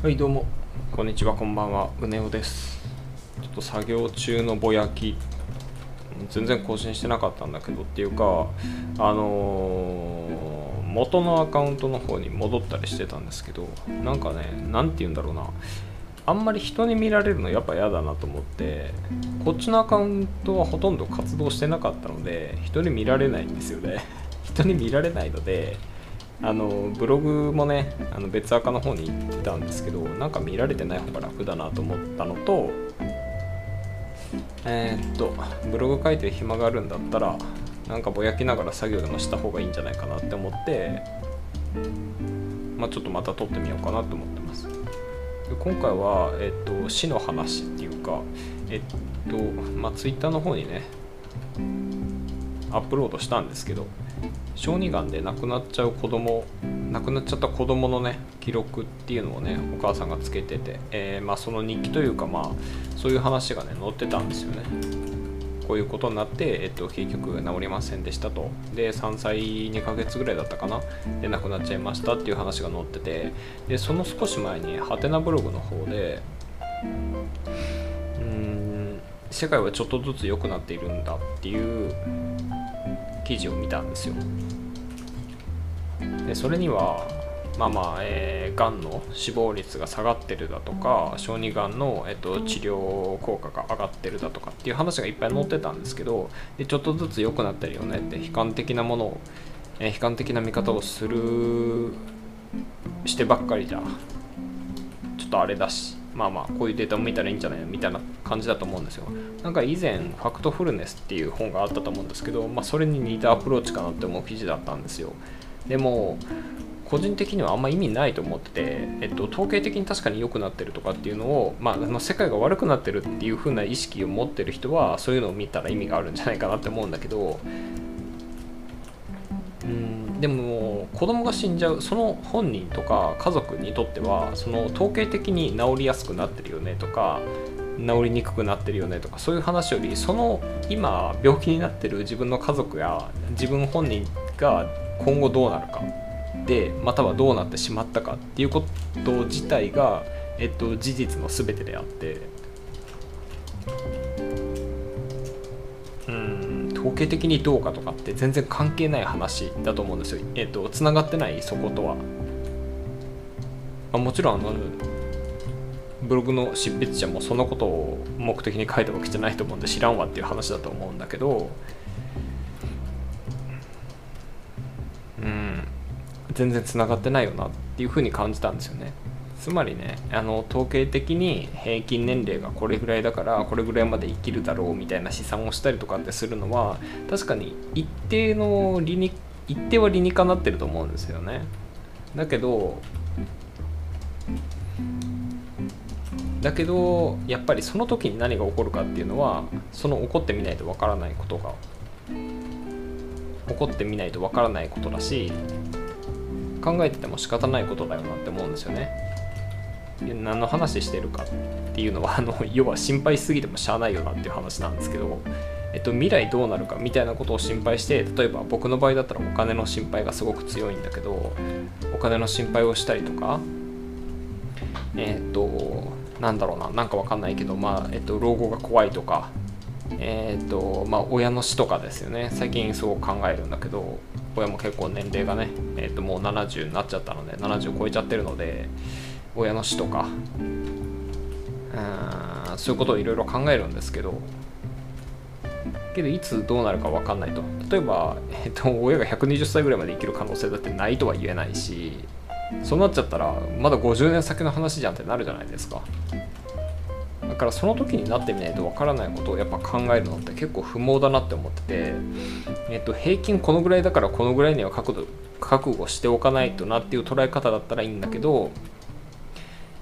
はいどうも。こんにちはこんばんは。うねおです。ちょっと作業中のぼやき。全然更新してなかったんだけどっていうかあのー元のアカウントの方に戻ったりしてたんですけどなんかね何て言うんだろうな。あんまり人に見られるのやっぱ嫌だなと思ってこっちのアカウントはほとんど活動してなかったので人に見られないんですよね。人に見られないのであのブログもねあの別アカの方に行ってたんですけどなんか見られてない方が楽だなと思ったのとえーっとブログ書いてる暇があるんだったらなんかぼやきながら作業でもした方がいいんじゃないかなって思ってまあちょっとまた撮ってみようかなと思ってます。今回は、えっと、死の話っていうかえっとまあツイッターの方にねアップロードしたんですけど小児がんで亡くなっちゃう子供亡くなっちゃった子供のね記録っていうのをねお母さんがつけてて、えーまあ、その日記というかまあそういう話がね載ってたんですよね。こういうことになって、えっと、結局治りませんでしたと。で3歳2ヶ月ぐらいだったかな。で亡くなっちゃいましたっていう話が載っててでその少し前にハテナブログの方でうーん世界はちょっとずつ良くなっているんだっていう記事を見たんですよ。でそれにはまあまあ、えー、がんの死亡率が下がってるだとか小児がんの、えっと、治療効果が上がってるだとかっていう話がいっぱい載ってたんですけどでちょっとずつ良くなってるよねって悲観的なものを、えー悲観的な見方をするしてばっかりじゃちょっとあれだしまあまあこういうデータも見たらいいんじゃないのみたいな感じだと思うんですよ。なんか以前ファクトフルネスっていう本があったと思うんですけど、まあ、それに似たアプローチかなって思う記事だったんですよ。でも個人的にはあんま意味ないと思ってて、えっと、統計的に確かに良くなってるとかっていうのを、まあ、あの世界が悪くなってるっていう風な意識を持ってる人はそういうのを見たら意味があるんじゃないかなって思うんだけどでも子供が死んじゃうその本人とか家族にとってはその統計的に治りやすくなってるよねとか治りにくくなってるよねとかそういう話よりその今病気になってる自分の家族や自分本人が今後どうなるかでまたはどうなってしまったかっていうこと自体が、えっと、事実の全てであって。統計的にどうかとかって全然関係ない話だと思うんですよ。えっとつながってないそことは。まあ、もちろんあのブログの執筆者もそのことを目的に書いたわけじゃないと思うんで知らんわっていう話だと思うんだけどうん全然つながってないよなっていうふうに感じたんですよねつまりねあの統計的に平均年齢がこれぐらいだからこれぐらいまで生きるだろうみたいな試算をしたりとかってするのは確かに一定の理に一定は理にかなってると思うんですよね。だけどだけどやっぱりその時に何が起こるかっていうのはその起こってみないとわからないことが起こってみないとわからないことだし考えてても仕方ないことだよなって思うんですよね。何の話してるかっていうのは あの要は心配しすぎてもしゃあないよなっていう話なんですけど、えっと、未来どうなるかみたいなことを心配して例えば僕の場合だったらお金の心配がすごく強いんだけどお金の心配をしたりとかえっとなんだろうななんかわかんないけどまあえっと老後が怖いとかえっとまあ親の死とかですよね。最近すごく考えるんだけど親も結構年齢がね、えっともう70になっちゃったので70超えちゃってるので親の死とか。うんそういうことをいろいろ考えるんですけど。けどいつどうなるか分かんないと。例えば、えっと、親が120歳ぐらいまで生きる可能性だってないとは言えないしそうなっちゃったらまだ50年先の話じゃんってなるじゃないですか。だからその時になってみないと分からないことをやっぱ考えるのって結構不毛だなって思ってて、えっと、平均このぐらいだからこのぐらいには覚悟覚悟しておかないとなっていう捉え方だったらいいんだけど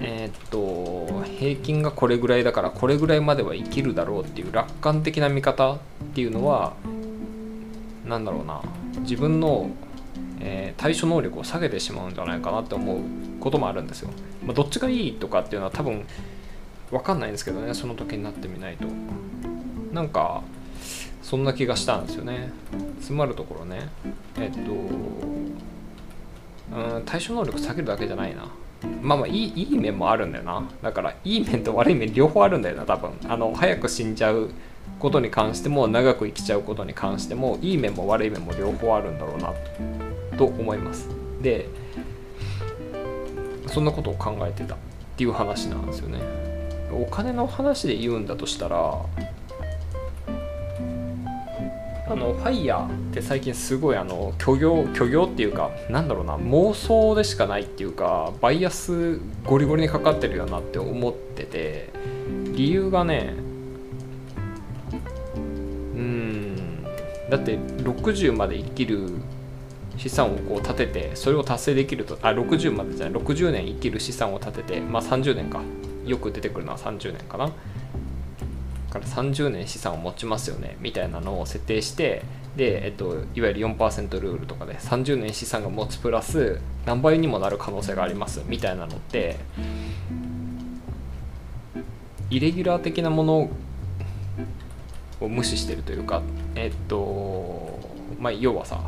えっと平均がこれぐらいだからこれぐらいまでは生きるだろうっていう楽観的な見方っていうのはなんだろうな。自分の、えー対処能力を下げてしまうんじゃないかなって思うこともあるんですよ。まあ、どっちがいいとかっていうのは多分分かんないんですけどね。その時になってみないと。なんかそんな気がしたんですよね。つまるところね。えっとうん対処能力下げるだけじゃないな。まあまあいいいい面もあるんだよな。だからいい面と悪い面両方あるんだよな多分。あの早く死んじゃうことに関しても長く生きちゃうことに関してもいい面も悪い面も両方あるんだろうなと思います。でそんなことを考えてたっていう話なんですよね。お金の話で言うんだとしたらあのファイヤーって最近すごいあの虚業虚業っていうかなんだろうな妄想でしかないっていうかバイアスゴリゴリにかかってるよなって思ってて理由がねうんだって60まで生きる資産をこう立ててそれを達成できるとあ60までじゃない60年生きる資産を立ててまあ30年か。よく出てくるのは30年かな。から30年資産を持ちますよねみたいなのを設定してで、えっと、いわゆる4%ルールとかで30年資産が持つプラス何倍にもなる可能性がありますみたいなのってイレギュラー的なものを無視してるというかえっとまあ要はさ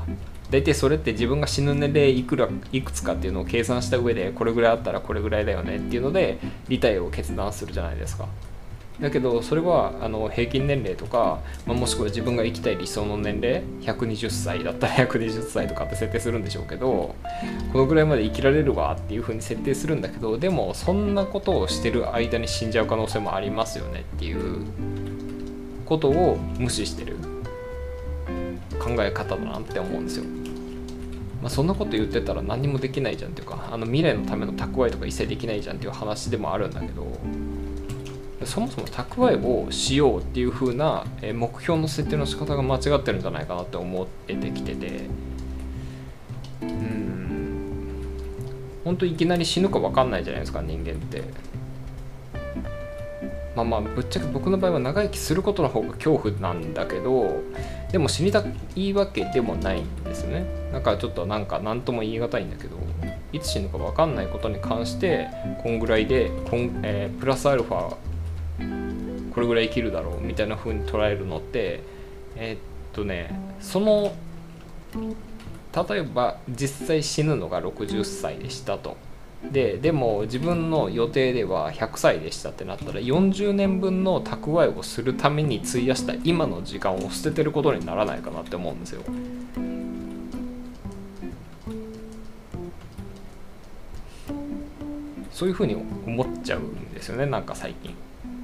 大体それって自分が死ぬ年齢いくらいくつかっていうのを計算した上でこれぐらいあったらこれぐらいだよねっていうのでリタイアを決断するじゃないですか。だけどそれはあの平均年齢とか、まあ、もしくは自分が生きたい理想の年齢120歳だったら120歳とかって設定するんでしょうけどこのぐらいまで生きられるわっていう風に設定するんだけどでもそんなことをしてる間に死んじゃう可能性もありますよねっていうことを無視してる考え方だなって思うんですよ。まあ、そんなこと言ってたら何もできないじゃんっていうかあの未来のための蓄えとか一切できないじゃんっていう話でもあるんだけどそもそも蓄えをしようっていう風な目標の設定の仕方が間違ってるんじゃないかなって思ってきてて。うん。本当いきなり死ぬか分かんないじゃないですか人間って。まあまあぶっちゃけ僕の場合は長生きすることの方が恐怖なんだけどでも死にたいわけでもないんですね。だからちょっとなんか何とも言い難いんだけどいつ死ぬか分かんないことに関してこんぐらいでこん、えー、プラスアルファこれぐらい生きるだろうみたいな風に捉えるのってえー、っとねその例えば実際死ぬのが60歳でしたとででも自分の予定では100歳でしたってなったら40年分の蓄えをするために費やした今の時間を捨ててることにならないかなって思うんですよ。そういうふうに思っちゃうんですよねなんか最近。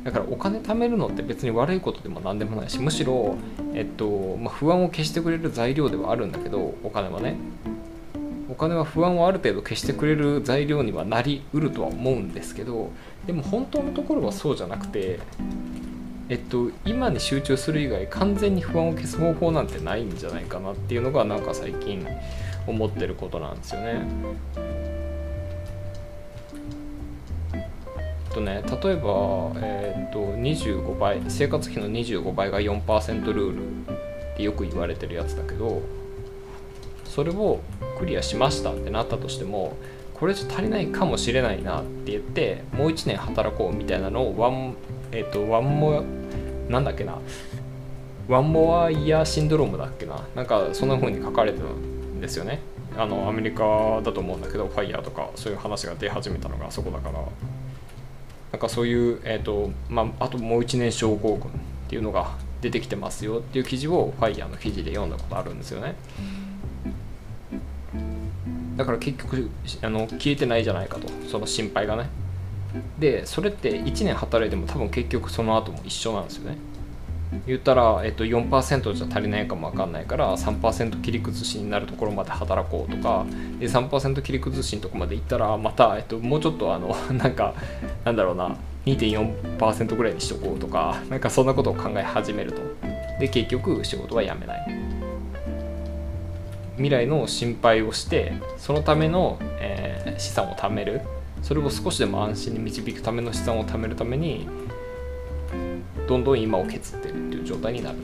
だからお金貯めるのって別に悪いことでも何でもないしむしろ、えっとまあ、不安を消してくれる材料ではあるんだけどお金はねお金は不安をある程度消してくれる材料にはなりうるとは思うんですけどでも本当のところはそうじゃなくてえっと今に集中する以外完全に不安を消す方法なんてないんじゃないかなっていうのがなんか最近思ってることなんですよね。とね例えば、えー、と25倍生活費の25倍が4%ルールってよく言われてるやつだけどそれをクリアしましたってなったとしてもこれじゃ足りないかもしれないなって言ってもう1年働こうみたいなのをワンえっ、ー、とワンモなんだっけなワンモアイヤーシンドロームだっけななんかそんな風に書かれてたんですよね。あのアメリカだと思うんだけどファイヤーとかそういう話が出始めたのがそこだから。なんかそういう、えーとまあ、あともう1年症候群っていうのが出てきてますよっていう記事をファイヤーの記事で読んだことあるんですよね。だから結局あの消えてないじゃないかと。その心配がね。でそれって1年働いても多分結局その後も一緒なんですよね。言ったら、えっと、4%じゃ足りないかも分かんないから3%切り崩しになるところまで働こうとかで3%切り崩しのとこまでいったらまた、えっと、もうちょっとあの なんかなんだろうな2.4%ぐらいにしとこうとかなんかそんなことを考え始めると。で結局仕事は辞めない。未来の心配をしてそのための、えー、資産を貯める。それを少しでも安心に導くための資産を貯めるためにどんどん今を削ってる。状態になる。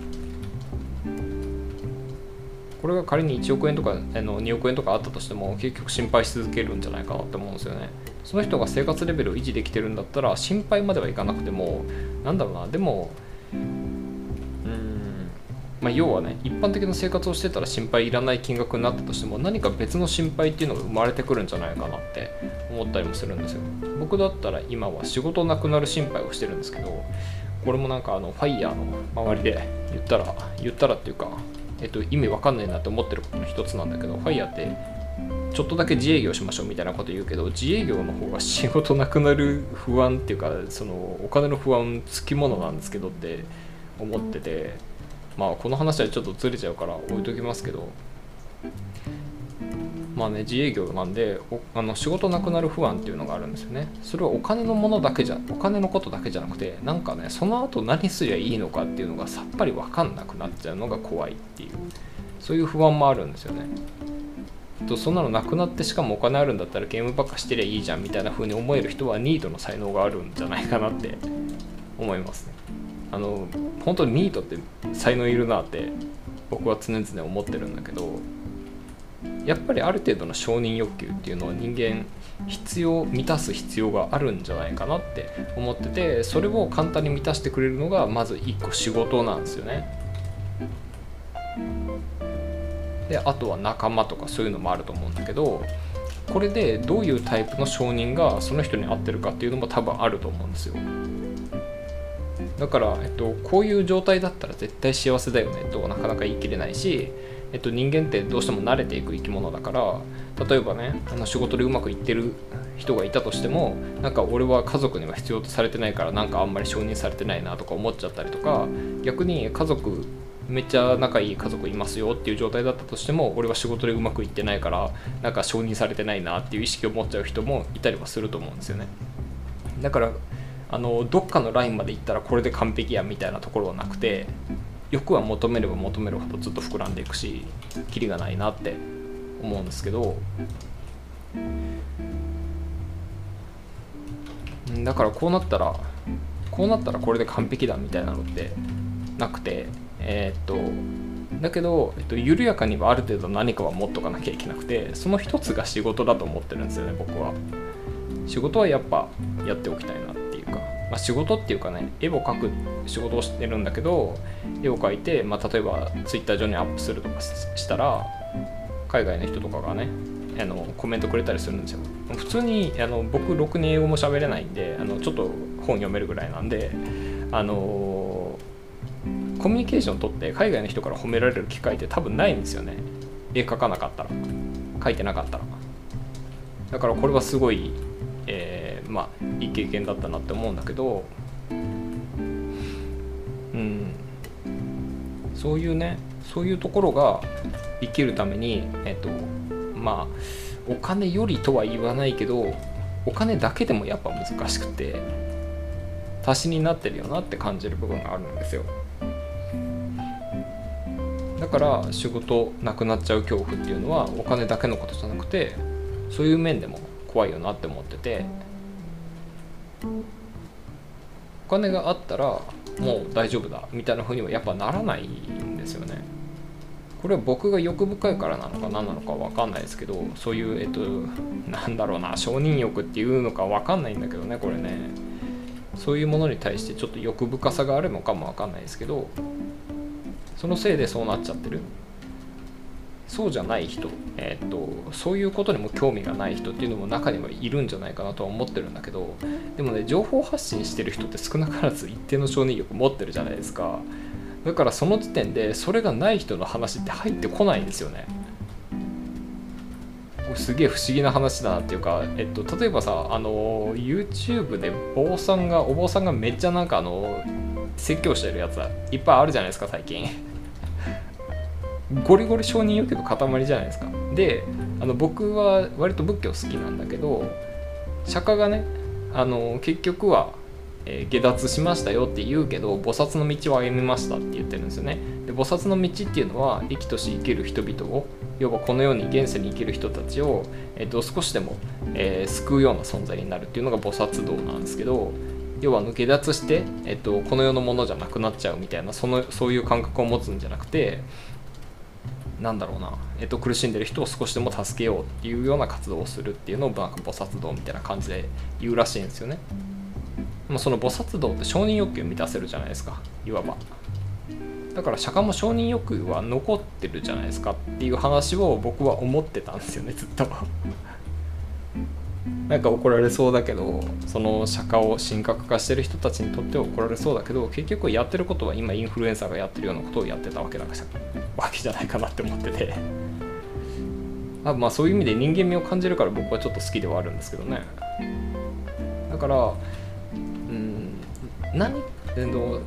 これが仮に1億円とかあの2億円とかあったとしても結局心配し続けるんじゃないかなって思うんですよね。その人が生活レベルを維持できてるんだったら心配まではいかなくてもなんだろうなでもうんまあ、要はね一般的な生活をしてたら心配いらない金額になったとしても何か別の心配っていうのが生まれてくるんじゃないかなって思ったりもするんですよ。僕だったら今は仕事なくなる心配をしてるんですけどこれもなんかあのファイヤーの周りで言ったら言ったらっていうか、えっと、意味わかんないなって思ってることの一つなんだけどファイヤーってちょっとだけ自営業しましょうみたいなこと言うけど自営業の方が仕事なくなる不安っていうかそのお金の不安つきものなんですけどって思っててまあこの話はちょっとずれちゃうから置いときますけどまあね自営業なんであの仕事なくなる不安っていうのがあるんですよね。それはお金のものだけじゃお金のことだけじゃなくてなんかねその後何すりゃいいのかっていうのがさっぱり分かんなくなっちゃうのが怖いっていう。そういう不安もあるんですよね。とそんなのなくなってしかもお金あるんだったらゲームばっかしてりゃいいじゃんみたいな風に思える人はニートの才能があるんじゃないかなって思いますね。あの本当にニートって才能いるなって僕は常々思ってるんだけどやっぱりある程度の承認欲求っていうのは人間必要満たす必要があるんじゃないかなって思っててそれを簡単に満たしてくれるのがまず1個仕事なんですよね。であとは仲間とかそういうのもあると思うんだけどこれでどういうタイプの承認がその人に合ってるかっていうのも多分あると思うんですよ。だから、えっと、こういう状態だったら絶対幸せだよねとなかなか言い切れないし、えっと、人間ってどうしても慣れていく生き物だから例えばねあの仕事でうまくいってる人がいたとしてもなんか俺は家族には必要とされてないからなんかあんまり承認されてないなとか思っちゃったりとか逆に家族めっちゃ仲いい家族いますよっていう状態だったとしても俺は仕事でうまくいってないからなんか承認されてないなっていう意識を持っちゃう人もいたりはすると思うんですよね。だからあのどっかのラインまで行ったらこれで完璧やみたいなところはなくて欲は求めれば求めるほどずっと膨らんでいくしキリがないなって思うんですけど。だからこうなったらこうなったらこれで完璧だみたいなのってなくてえー、っとだけど、えっと、緩やかにはある程度何かは持っとかなきゃいけなくてその一つが仕事だと思ってるんですよね僕は。仕事はやっぱやっておきたいな。まあ、仕事っていうかね絵を描く仕事をしてるんだけど絵を描いて、まあ、例えば Twitter 上にアップするとかしたら海外の人とかがねあのコメントくれたりするんですよ。普通にあの僕ろくに英語も喋れないんであのちょっと本読めるぐらいなんであのコミュニケーション取って海外の人から褒められる機会って多分ないんですよね。絵描かなかったら描いてなかったら。だからこれはすごい、まあいい経験だったなって思うんだけどうん。そういうねそういうところが生きるためにえっとまあお金よりとは言わないけどお金だけでもやっぱ難しくて足しになってるよなって感じる部分があるんですよ。だから仕事なくなっちゃう恐怖っていうのはお金だけのことじゃなくてそういう面でも怖いよなって思ってて。お金があったらもう大丈夫だみたいな風にはやっぱならないんですよね。これは僕が欲深いからなのか何なのか分かんないですけどそういうえっとなんだろうな承認欲っていうのか分かんないんだけどねこれね。そういうものに対してちょっと欲深さがあるのかも分かんないですけどそのせいでそうなっちゃってる。そうじゃない人、えー、っとそういうことにも興味がない人っていうのも中にはいるんじゃないかなとは思ってるんだけどでもね情報発信してる人って少なからず一定の承認欲持ってるじゃないですか。だからその時点でそれがない人の話って入ってこないんですよね。すげえ不思議な話だなっていうか、えっと、例えばさあの YouTube で坊さんがお坊さんがめっちゃなんかあの説教してるやついっぱいあるじゃないですか最近。ゴリゴリ承認欲求の塊じゃないですか。であの僕は割と仏教好きなんだけど釈迦がねあの結局は、えー、下脱しましたよって言うけど菩薩の道を歩みましたって言ってるんですよね。で菩薩の道っていうのは生きとし生ける人々を要はこのように現世に生きる人たちを、えーと、少しでも、えー、救うような存在になるっていうのが菩薩道なんですけど要は下脱して、えーとこの世のものじゃなくなっちゃうみたいなそのそういう感覚を持つんじゃなくてなんだろうな、えっと、苦しんでる人を少しでも助けようっていうような活動をするっていうのをなんか菩薩道みたいな感じで言うらしいんですよね。ま、その菩薩道って承認欲求を満たせるじゃないですかいわば。だから釈迦も承認欲求は残ってるじゃないですかっていう話を僕は思ってたんですよねずっと なんか怒られそうだけどその釈迦を神格化してる人たちにとっては怒られそうだけど結局やってることは今インフルエンサーがやってるようなことをやってたわけだからわけじゃないかなって思ってて。あまあそういう意味で人間味を感じるから僕はちょっと好きではあるんですけどね。だからうん何の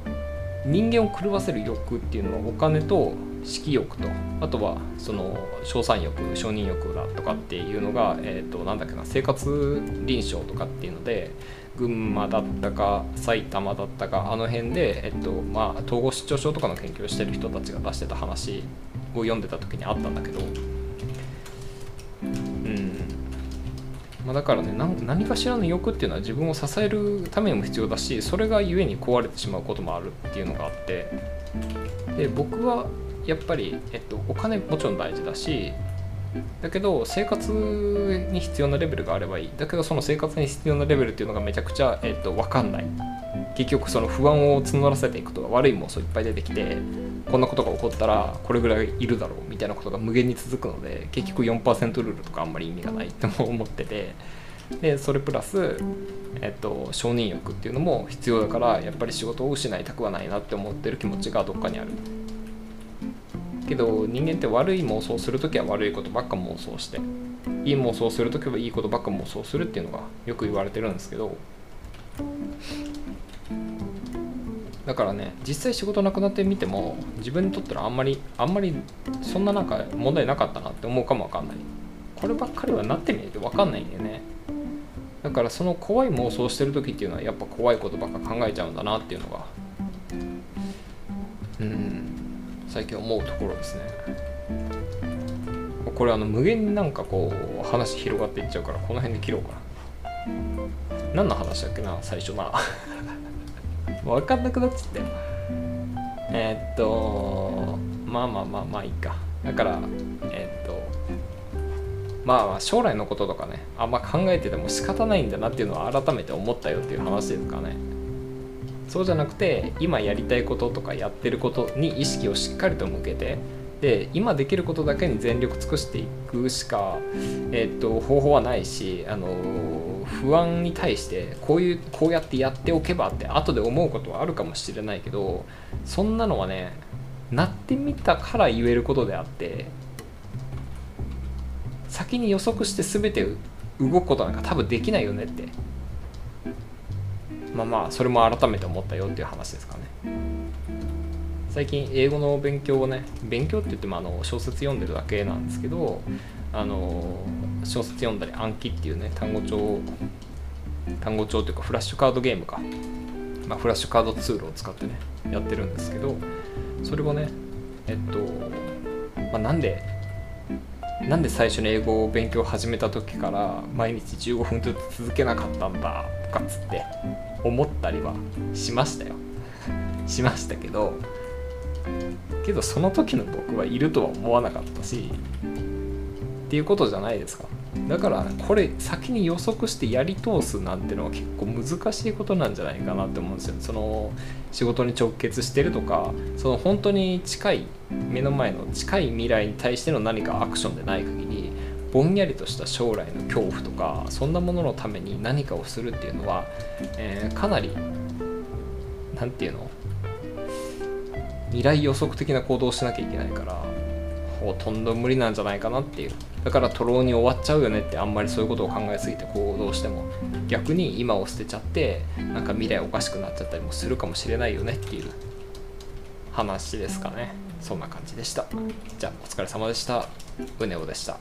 人間を狂わせる欲っていうのはお金と色欲とあとはその賞賛欲承認欲だとかっていうのが、えー、となんだっけな生活臨床とかっていうので群馬だったか埼玉だったかあの辺で、えっとまあ、統合失調症とかの研究をしてる人たちが出してた話を読んでた時にあったんだけどうん。まあ、だからね何かしらの欲っていうのは自分を支えるためにも必要だしそれが故に壊れてしまうこともあるっていうのがあってで僕はやっぱり、えっと、お金もちろん大事だしだけど生活に必要なレベルがあればいい。だけどその生活に必要なレベルっていうのがめちゃくちゃ、えっと、分かんない。結局その不安を募らせていくと悪い妄想いっぱい出てきてこんなことが起こったらこれぐらいいるだろうみたいなことが無限に続くので結局4%ルールとかあんまり意味がない って思ってて。でそれプラス、えっと、承認欲っていうのも必要だからやっぱり仕事を失いたくはないなって思ってる気持ちがどっかにある。けど人間って悪い妄想する時は悪いことばっか妄想していい妄想する時はいいことばっか妄想するっていうのがよく言われてるんですけどだからね実際仕事なくなってみても自分にとってはあんまりあんまりそんななんか問題なかったなって思うかもわかんない。こればっかりはなってみないとわかんないんだよね。だからその怖い妄想してる時っていうのはやっぱ怖いことばっか考えちゃうんだなっていうのが最近思うところですね。これあの無限になんかこう話広がっていっちゃうからこの辺で切ろうかな。何の話だっけな最初な。分かんなくなっちゃったよえー、っとまあまあまあまあいいか。だからえー、っとまあまあ将来のこととかねあんま考えてても仕方ないんだなっていうのは改めて思ったよっていう話ですかね。そうじゃなくて今やりたいこととかやってることに意識をしっかりと向けてで今できることだけに全力尽くしていくしか、え、っと方法はないしあの不安に対してこういうこうやってやっておけばって後で思うことはあるかもしれないけどそんなのはねなってみたから言えることであって先に予測して全て動くことなんか多分できないよねって。まあまあそれも改めて思ったよっていう話ですかね。最近英語の勉強をね勉強って言ってもあの小説読んでるだけなんですけどあの小説読んだり暗記っていうね単語帳単語帳というかフラッシュカードゲームか、まあ、フラッシュカードツールを使ってねやってるんですけどそれをねえっと、まあ、なんでなんで最初に英語を勉強始めた時から毎日15分ずつ続けなかったんだとかっつって思ったりはしましたよ。しましたけどけどその時の僕はいるとは思わなかったしっていうことじゃないですか。だからこれ先に予測してやり通すなんてのは結構難しいことなんじゃないかなって思うんですよその仕事に直結してるとかその本当に近い目の前の近い未来に対しての何かアクションでない限り。ぼんやりとした将来の恐怖とかそんなもののために何かをするっていうのは、えー、かなり何て言うの？未来予測的な行動をしなきゃいけないからほとんど無理なんじゃないかなっていう。だからトローに終わっちゃうよねってあんまりそういうことを考えすぎて行動しても逆に今を捨てちゃってなんか未来おかしくなっちゃったりもするかもしれないよねっていう。話ですかね。そんな感じでした。じゃあお疲れ様でした。うねおでした。